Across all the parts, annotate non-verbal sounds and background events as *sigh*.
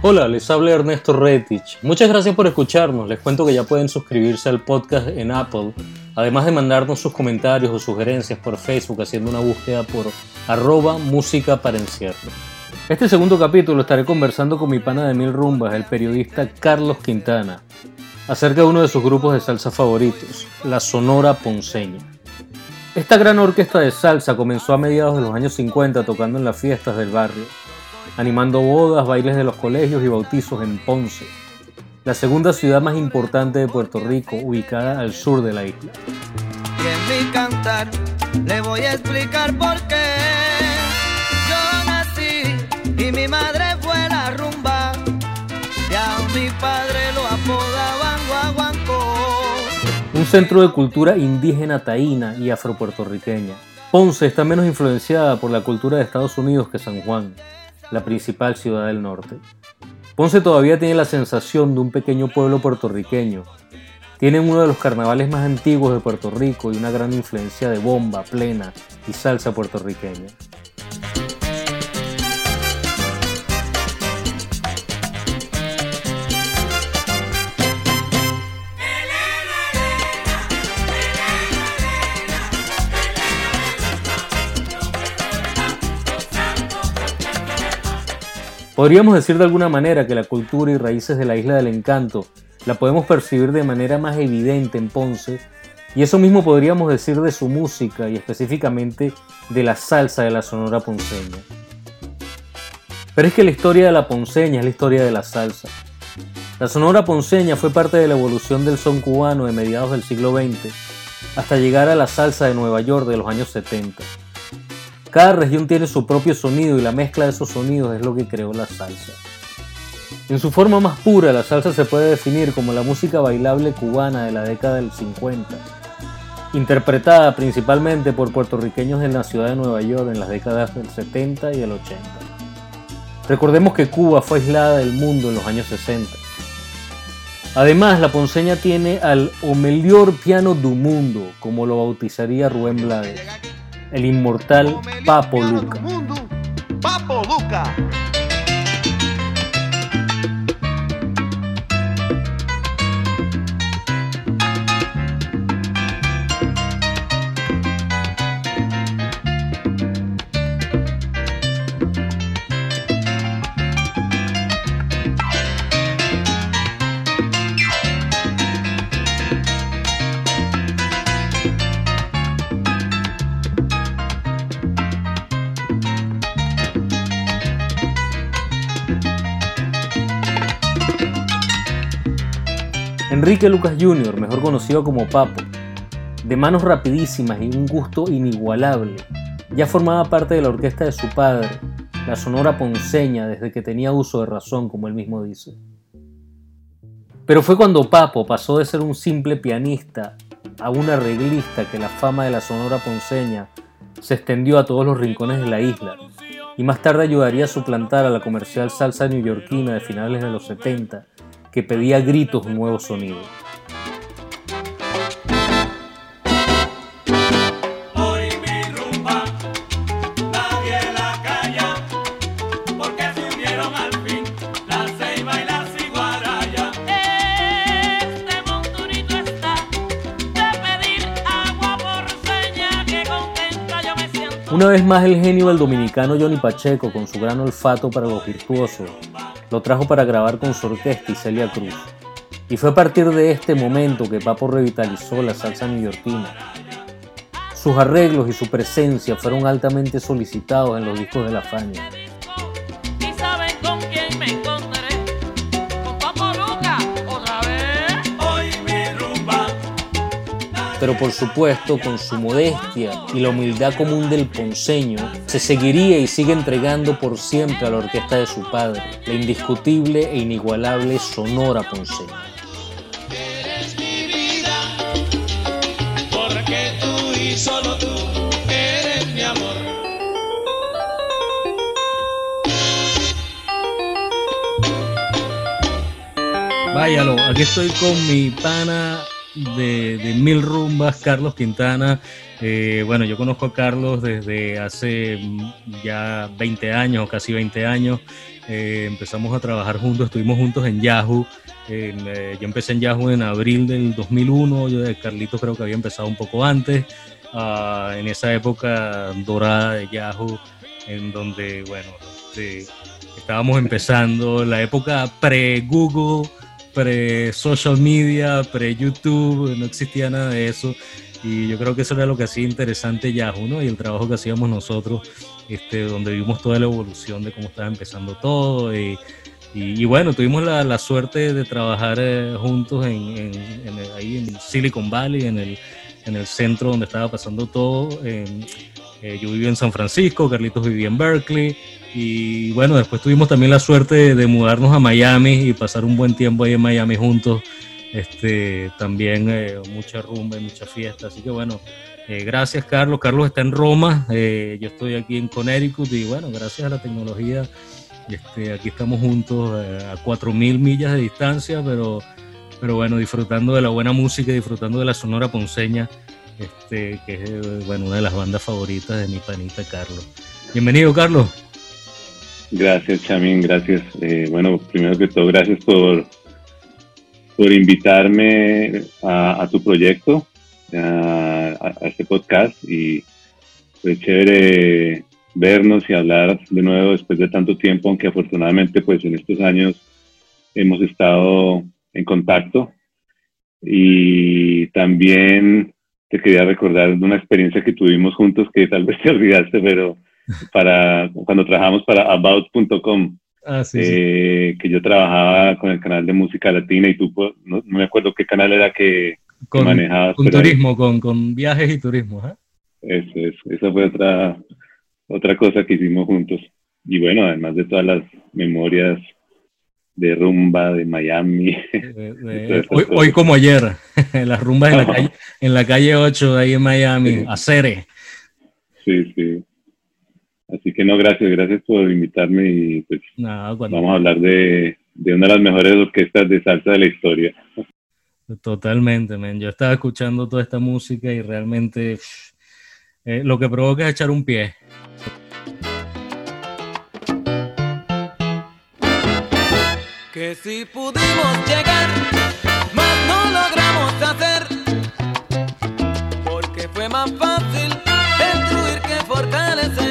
Hola, les habla Ernesto Retich. Muchas gracias por escucharnos. Les cuento que ya pueden suscribirse al podcast en Apple, además de mandarnos sus comentarios o sugerencias por Facebook haciendo una búsqueda por arroba música para encierro. Este segundo capítulo estaré conversando con mi pana de mil rumbas, el periodista Carlos Quintana, acerca de uno de sus grupos de salsa favoritos, la Sonora Ponceña. Esta gran orquesta de salsa comenzó a mediados de los años 50 tocando en las fiestas del barrio animando bodas, bailes de los colegios y bautizos en Ponce, la segunda ciudad más importante de Puerto Rico, ubicada al sur de la isla. Y en mi cantar le voy a explicar por qué Un centro de cultura indígena taína y afropuertorriqueña. Ponce está menos influenciada por la cultura de Estados Unidos que San Juan la principal ciudad del norte. Ponce todavía tiene la sensación de un pequeño pueblo puertorriqueño. Tiene uno de los carnavales más antiguos de Puerto Rico y una gran influencia de bomba, plena y salsa puertorriqueña. Podríamos decir de alguna manera que la cultura y raíces de la isla del encanto la podemos percibir de manera más evidente en Ponce, y eso mismo podríamos decir de su música y específicamente de la salsa de la Sonora Ponceña. Pero es que la historia de la Ponceña es la historia de la salsa. La Sonora Ponceña fue parte de la evolución del son cubano de mediados del siglo XX hasta llegar a la salsa de Nueva York de los años 70. Cada región tiene su propio sonido y la mezcla de esos sonidos es lo que creó la salsa. En su forma más pura, la salsa se puede definir como la música bailable cubana de la década del 50, interpretada principalmente por puertorriqueños en la ciudad de Nueva York en las décadas del 70 y del 80. Recordemos que Cuba fue aislada del mundo en los años 60. Además, la ponceña tiene al o mejor piano du mundo, como lo bautizaría Rubén Blades el inmortal Papo Luca. Papo Luca. Enrique Lucas Jr., mejor conocido como Papo, de manos rapidísimas y un gusto inigualable, ya formaba parte de la orquesta de su padre, la Sonora Ponceña, desde que tenía uso de razón, como él mismo dice. Pero fue cuando Papo pasó de ser un simple pianista a un arreglista que la fama de la Sonora Ponceña se extendió a todos los rincones de la isla y más tarde ayudaría a suplantar a la comercial salsa neoyorquina de finales de los 70 que pedía gritos un nuevo sonido. Una vez más el genio del dominicano Johnny Pacheco, con su gran olfato para los virtuosos, lo trajo para grabar con su orquesta y Celia Cruz. Y fue a partir de este momento que Papo revitalizó la salsa neoyorquina. Sus arreglos y su presencia fueron altamente solicitados en los discos de la Fania. Pero por supuesto con su modestia y la humildad común del ponceño, se seguiría y sigue entregando por siempre a la orquesta de su padre, la indiscutible e inigualable Sonora Ponceña. Váyalo, aquí estoy con mi pana de, Mil Rumbas, Carlos Quintana. Eh, bueno, yo conozco a Carlos desde hace ya 20 años, casi 20 años. Eh, empezamos a trabajar juntos, estuvimos juntos en Yahoo. Eh, yo empecé en Yahoo en abril del 2001, yo de Carlitos creo que había empezado un poco antes. Ah, en esa época dorada de Yahoo, en donde, bueno, este, estábamos empezando la época pre-Google, pre-social media, pre-YouTube, no existía nada de eso. Y yo creo que eso era lo que hacía interesante Yahoo, ¿no? Y el trabajo que hacíamos nosotros, este, donde vimos toda la evolución de cómo estaba empezando todo. Y, y, bueno, tuvimos la, la, suerte de trabajar eh, juntos en, ahí en Silicon Valley, en el, en el centro donde estaba pasando todo. Eh, yo vivía en San Francisco, Carlitos vivía en Berkeley. Y bueno, después tuvimos también la suerte de, mudarnos a Miami y pasar un buen tiempo ahí en Miami juntos. Este, también eh, mucha rumba y mucha fiesta. Así que bueno, eh, gracias Carlos. Carlos está en Roma, yo estoy aquí en Connecticut y bueno, gracias a la tecnología, este, aquí estamos juntos a 4.000 millas de distancia, pero pero bueno, disfrutando de la buena música, disfrutando de la Sonora Ponceña, este, que es bueno, una de las bandas favoritas de mi panita Carlos. Bienvenido, Carlos. Gracias, Chamín, gracias. Eh, bueno, primero que todo, gracias por, por invitarme a, tu proyecto, a, este podcast y fue chévere vernos y hablar de nuevo después de tanto tiempo, aunque afortunadamente pues en estos años hemos estado en contacto. Y también te quería recordar de una experiencia que tuvimos juntos que tal vez te *laughs* olvidaste, pero para cuando trabajamos para about.com, ah, eh, que yo trabajaba con el canal de música latina y tú, pues, no, me acuerdo qué canal era que, con, manejabas. Con turismo, con, con, viajes y turismo. ¿eh? Eso, eso, esa fue otra, otra cosa que hicimos juntos. Y bueno, además de todas las memorias de rumba de Miami. *laughs* hoy, como ayer, *laughs* las rumbas en la, calle, en la calle 8 ahí en Miami, a Cere. Sí, sí. Así que no, gracias, gracias por invitarme y pues vamos a hablar de, de, una de las mejores orquestas de salsa de la historia. Totalmente, men. Yo estaba escuchando toda esta música y realmente eh, lo que provoca es echar un pie. Que si pudimos llegar, más no logramos hacer, porque fue más fácil destruir que fortalecer.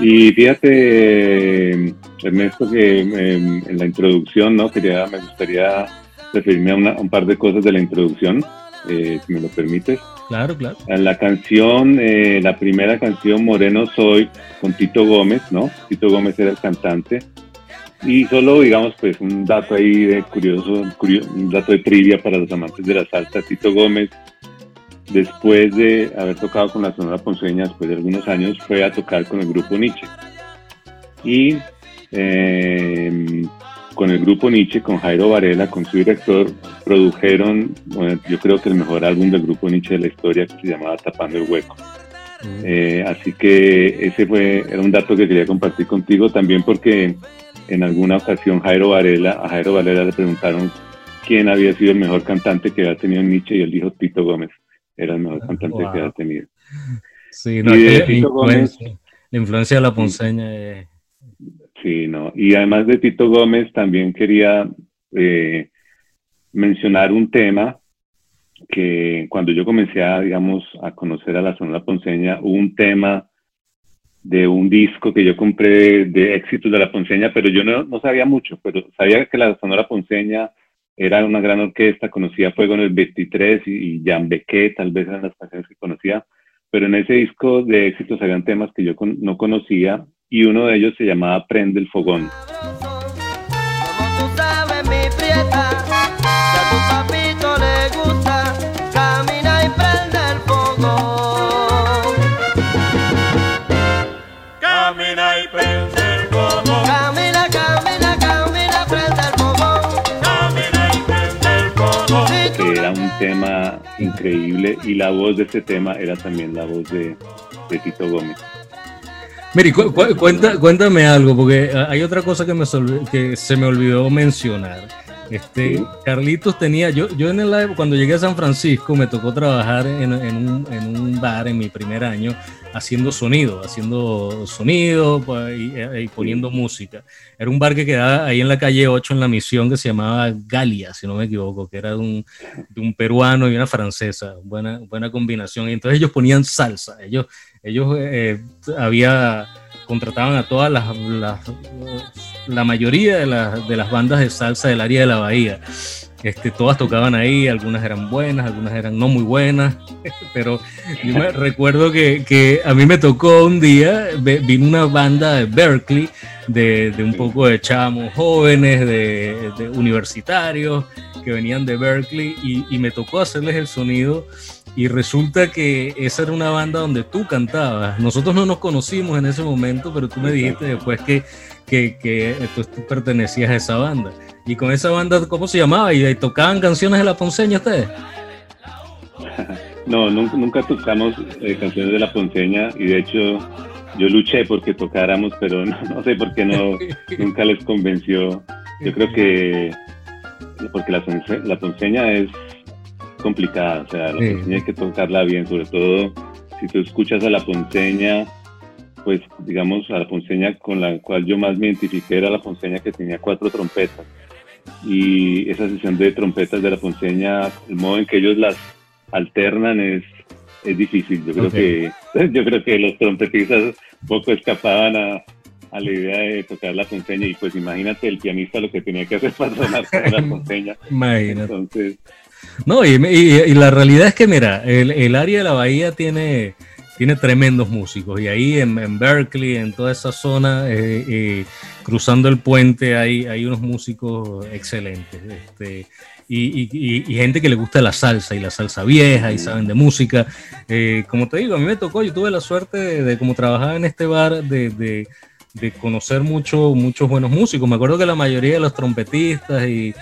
Y fíjate, Ernesto, que en, la introducción, ¿no? Quería, me gustaría referirme a, un par de cosas de la introducción, eh, si me lo permites. Claro, claro. La canción, eh, la primera canción, Moreno Soy, con Tito Gómez, ¿no? Tito Gómez era el cantante. Y solo, digamos, pues un dato ahí de curioso, un dato de trivia para los amantes de la salsa. Tito Gómez, después de haber tocado con la Sonora Ponceña, después de algunos años, fue a tocar con el grupo Nietzsche. Y eh, con el grupo Nietzsche, con Jairo Varela, con su director, produjeron, yo creo que el mejor álbum del grupo Nietzsche de la historia, que se llamaba Tapando el Hueco. Mm. Eh, así que ese fue, era un dato que quería compartir contigo también porque en alguna ocasión Jairo Varela, a Jairo Varela le preguntaron quién había sido el mejor cantante que había tenido Nietzsche y él dijo Tito Gómez, era el mejor cantante que había tenido. Sí, no, la, influencia, la influencia de la ponceña es Sí, no. Y además de Tito Gómez, también quería eh, mencionar un tema que cuando yo comencé a, digamos, a conocer a la Sonora Ponceña, hubo un tema de un disco que yo compré de éxitos de la Ponceña, pero yo no, sabía mucho, pero sabía que la Sonora Ponceña era una gran orquesta, conocía Fuego en el 23 y, y Jan Bequé, tal vez eran las canciones que conocía, pero en ese disco de éxitos habían temas que yo no conocía y uno de ellos se llamaba Prende el Fogón. Camina y prende el fogón. Camina, camina, camina, prende el fogón. Camina y prende el fogón. Que era un tema increíble y la voz de ese tema era también la voz de, de Tito Gómez. Mire, cuéntame algo, porque hay otra cosa que, me, que se me olvidó mencionar. Este, Carlitos tenía, yo, yo en el, cuando llegué a San Francisco me tocó trabajar en, un, en un bar en mi primer año haciendo sonido, haciendo sonido pues, eh, y, poniendo música. Era un bar que quedaba ahí en la calle 8 en la misión que se llamaba Galia, si no me equivoco, que era de un, de un peruano y una francesa, buena, buena combinación. Y entonces ellos ponían salsa, ellos, ellos eh, había contrataban a todas las, la mayoría de, de, las bandas de salsa del área de la bahía. Este, todas tocaban ahí, algunas eran buenas, algunas eran no muy buenas, *laughs* pero yo me *laughs* recuerdo que, que, a mí me tocó un día, vino una banda de Berkeley, de, de un poco de chamos jóvenes, de, de, universitarios, que venían de Berkeley, y, y me tocó hacerles el sonido y resulta que esa era una banda donde tú cantabas. Nosotros no nos conocimos en ese momento, pero tú me dijiste después que, que, que tú, pertenecías a esa banda. Y con esa banda, ¿cómo se llamaba? ¿Y tocaban canciones de la Ponceña ustedes? *laughs* No, nunca, tocamos eh, canciones de la Ponceña y de hecho yo luché porque tocáramos, pero *laughs* no, sé por qué no, *laughs* nunca les convenció. Yo creo que porque la, la Ponceña es complicada, o sea, la ponceña hay que tocarla bien, sobre todo si tú escuchas a la ponceña, pues digamos a la ponceña con la cual yo más me identifiqué era la ponceña que tenía cuatro trompetas y esa sesión de trompetas de la ponceña, el modo en que ellos las alternan es, es difícil. Yo creo que *laughs* yo creo que los trompetistas poco escapaban a, a la idea de tocar la ponceña y pues imagínate el pianista lo que tenía que hacer *laughs* para sonar la *laughs* ponceña. Imagínate. Entonces, no, y, la realidad es que, mira, el, área de la bahía tiene, tiene tremendos músicos. Y ahí en, Berkeley, en toda esa zona, eh, eh, cruzando el puente, hay, hay unos músicos excelentes. Este, y, gente que le gusta la salsa y la salsa vieja y saben de música. Eh, como te digo, a mí me tocó, yo tuve la suerte de, como trabajaba en este bar, de, de, de conocer mucho, muchos buenos músicos. Me acuerdo que la mayoría de los trompetistas y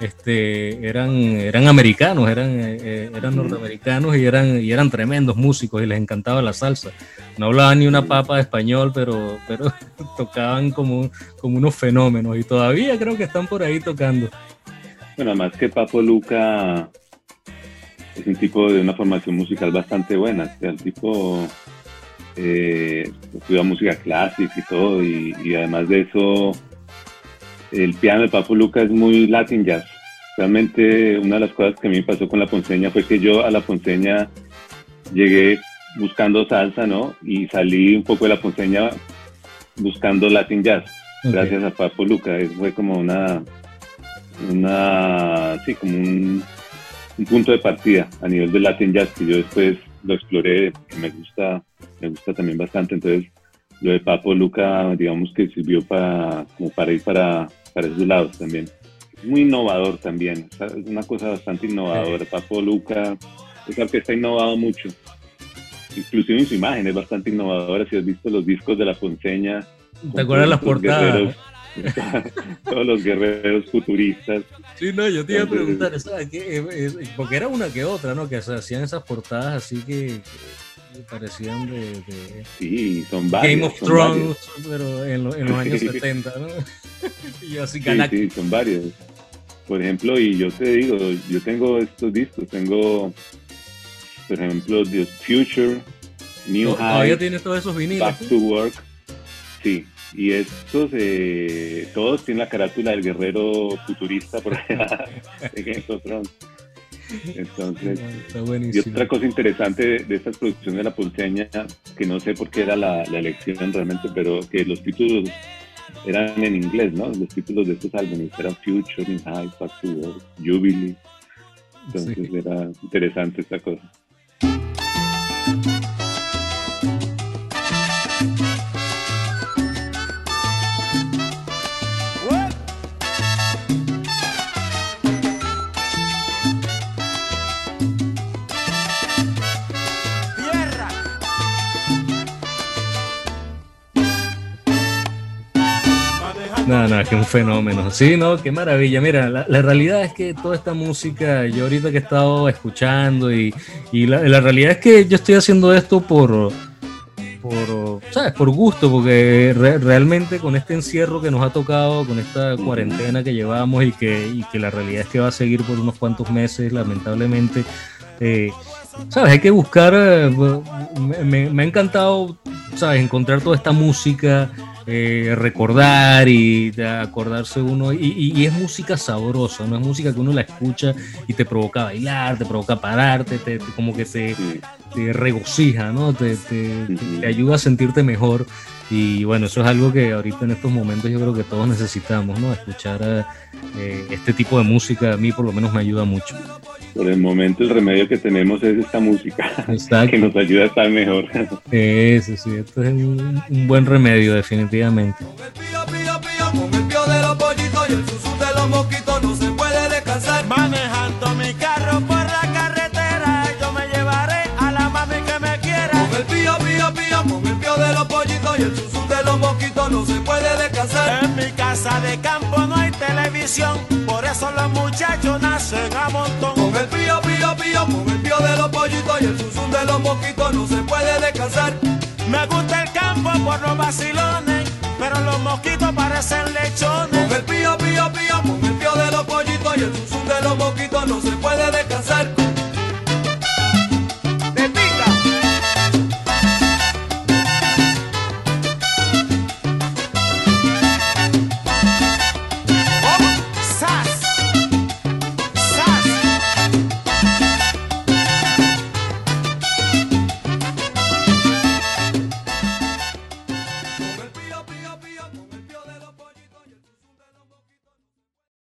este, eran, eran americanos, eran, eh, eh, eran norteamericanos y eran, y eran tremendos músicos y les encantaba la salsa. No hablaban ni una papa de español, pero, pero *laughs* tocaban como, como unos fenómenos y todavía creo que están por ahí tocando. Bueno, además que Papo Luca es un tipo de una formación musical bastante buena, el tipo eh, estudia música clásica y todo, y, y además de eso el piano de Papo Luca es muy Latin jazz. Realmente una de las cosas que a mí me pasó con la ponceña fue que yo a la ponceña llegué buscando salsa, ¿no? Y salí un poco de la ponceña buscando Latin jazz, gracias a Papo Luca. Fue como una, una, sí, como un, punto de partida a nivel de Latin jazz que yo después lo exploré, y me gusta, me gusta también bastante. Entonces, lo de Papo Luca, digamos que sirvió para, como para ir para, para esos lados también. Muy innovador también, es una cosa bastante innovadora. Papo Luca es que está innovado mucho. Inclusive en su imagen es bastante innovadora. Si has visto los discos de la Ponceña. ¿Te acuerdas las portadas? *laughs* todos los guerreros futuristas. Sí, no, yo te iba a preguntar, porque era una que otra, ¿no? Que hacían esas portadas así que, parecían de, Sí, son varios. Game of Thrones, pero en, los años *laughs* 70, ¿no? *laughs* y así, sí, sí, son varios. Por ejemplo, y yo te digo, yo tengo estos discos, tengo, por ejemplo, The Future, New High. Todavía tienes todos esos vinilos. Back to Work. Sí, y estos, eh, todos tienen la carátula del guerrero futurista por allá *laughs* de Game of Thrones. Entonces, y otra cosa interesante de, estas producciones de la ponceña, que no sé por qué era la, elección realmente, pero que los títulos eran en inglés, ¿no? Los títulos de estos álbumes eran Future, In High, Back to Work, Jubilee. Entonces era interesante esta cosa. No, no, que un fenómeno. Sí, no, qué maravilla. Mira, la, realidad es que toda esta música, yo ahorita que he estado escuchando y, la, realidad es que yo estoy haciendo esto por, por, ¿sabes? por gusto, porque realmente con este encierro que nos ha tocado, con esta cuarentena que llevamos y que, y que la realidad es que va a seguir por unos cuantos meses, lamentablemente, eh, ¿sabes? Hay que buscar, eh, me, ha encantado, ¿sabes? Encontrar toda esta música, eh, recordar y acordarse uno, y, es música sabrosa, no es música que uno la escucha y te provoca bailar, te provoca pararte, te, como que te, te regocija, ¿no? Te, te, ayuda a sentirte mejor. Y bueno, eso es algo que ahorita en estos momentos yo creo que todos necesitamos, ¿no? Escuchar eh, este tipo de música a mí por lo menos me ayuda mucho. Por el momento el remedio que tenemos es esta música, *laughs* que nos ayuda a estar mejor. Sí, sí, esto es un, buen remedio definitivamente. De campo no hay televisión, por eso los muchachos nacen a montón. Con el pío, pío, pío, con el pío de los pollitos y el susum de los mosquitos no se puede descansar. Me gusta el campo por los vacilones, pero los mosquitos parecen lechones.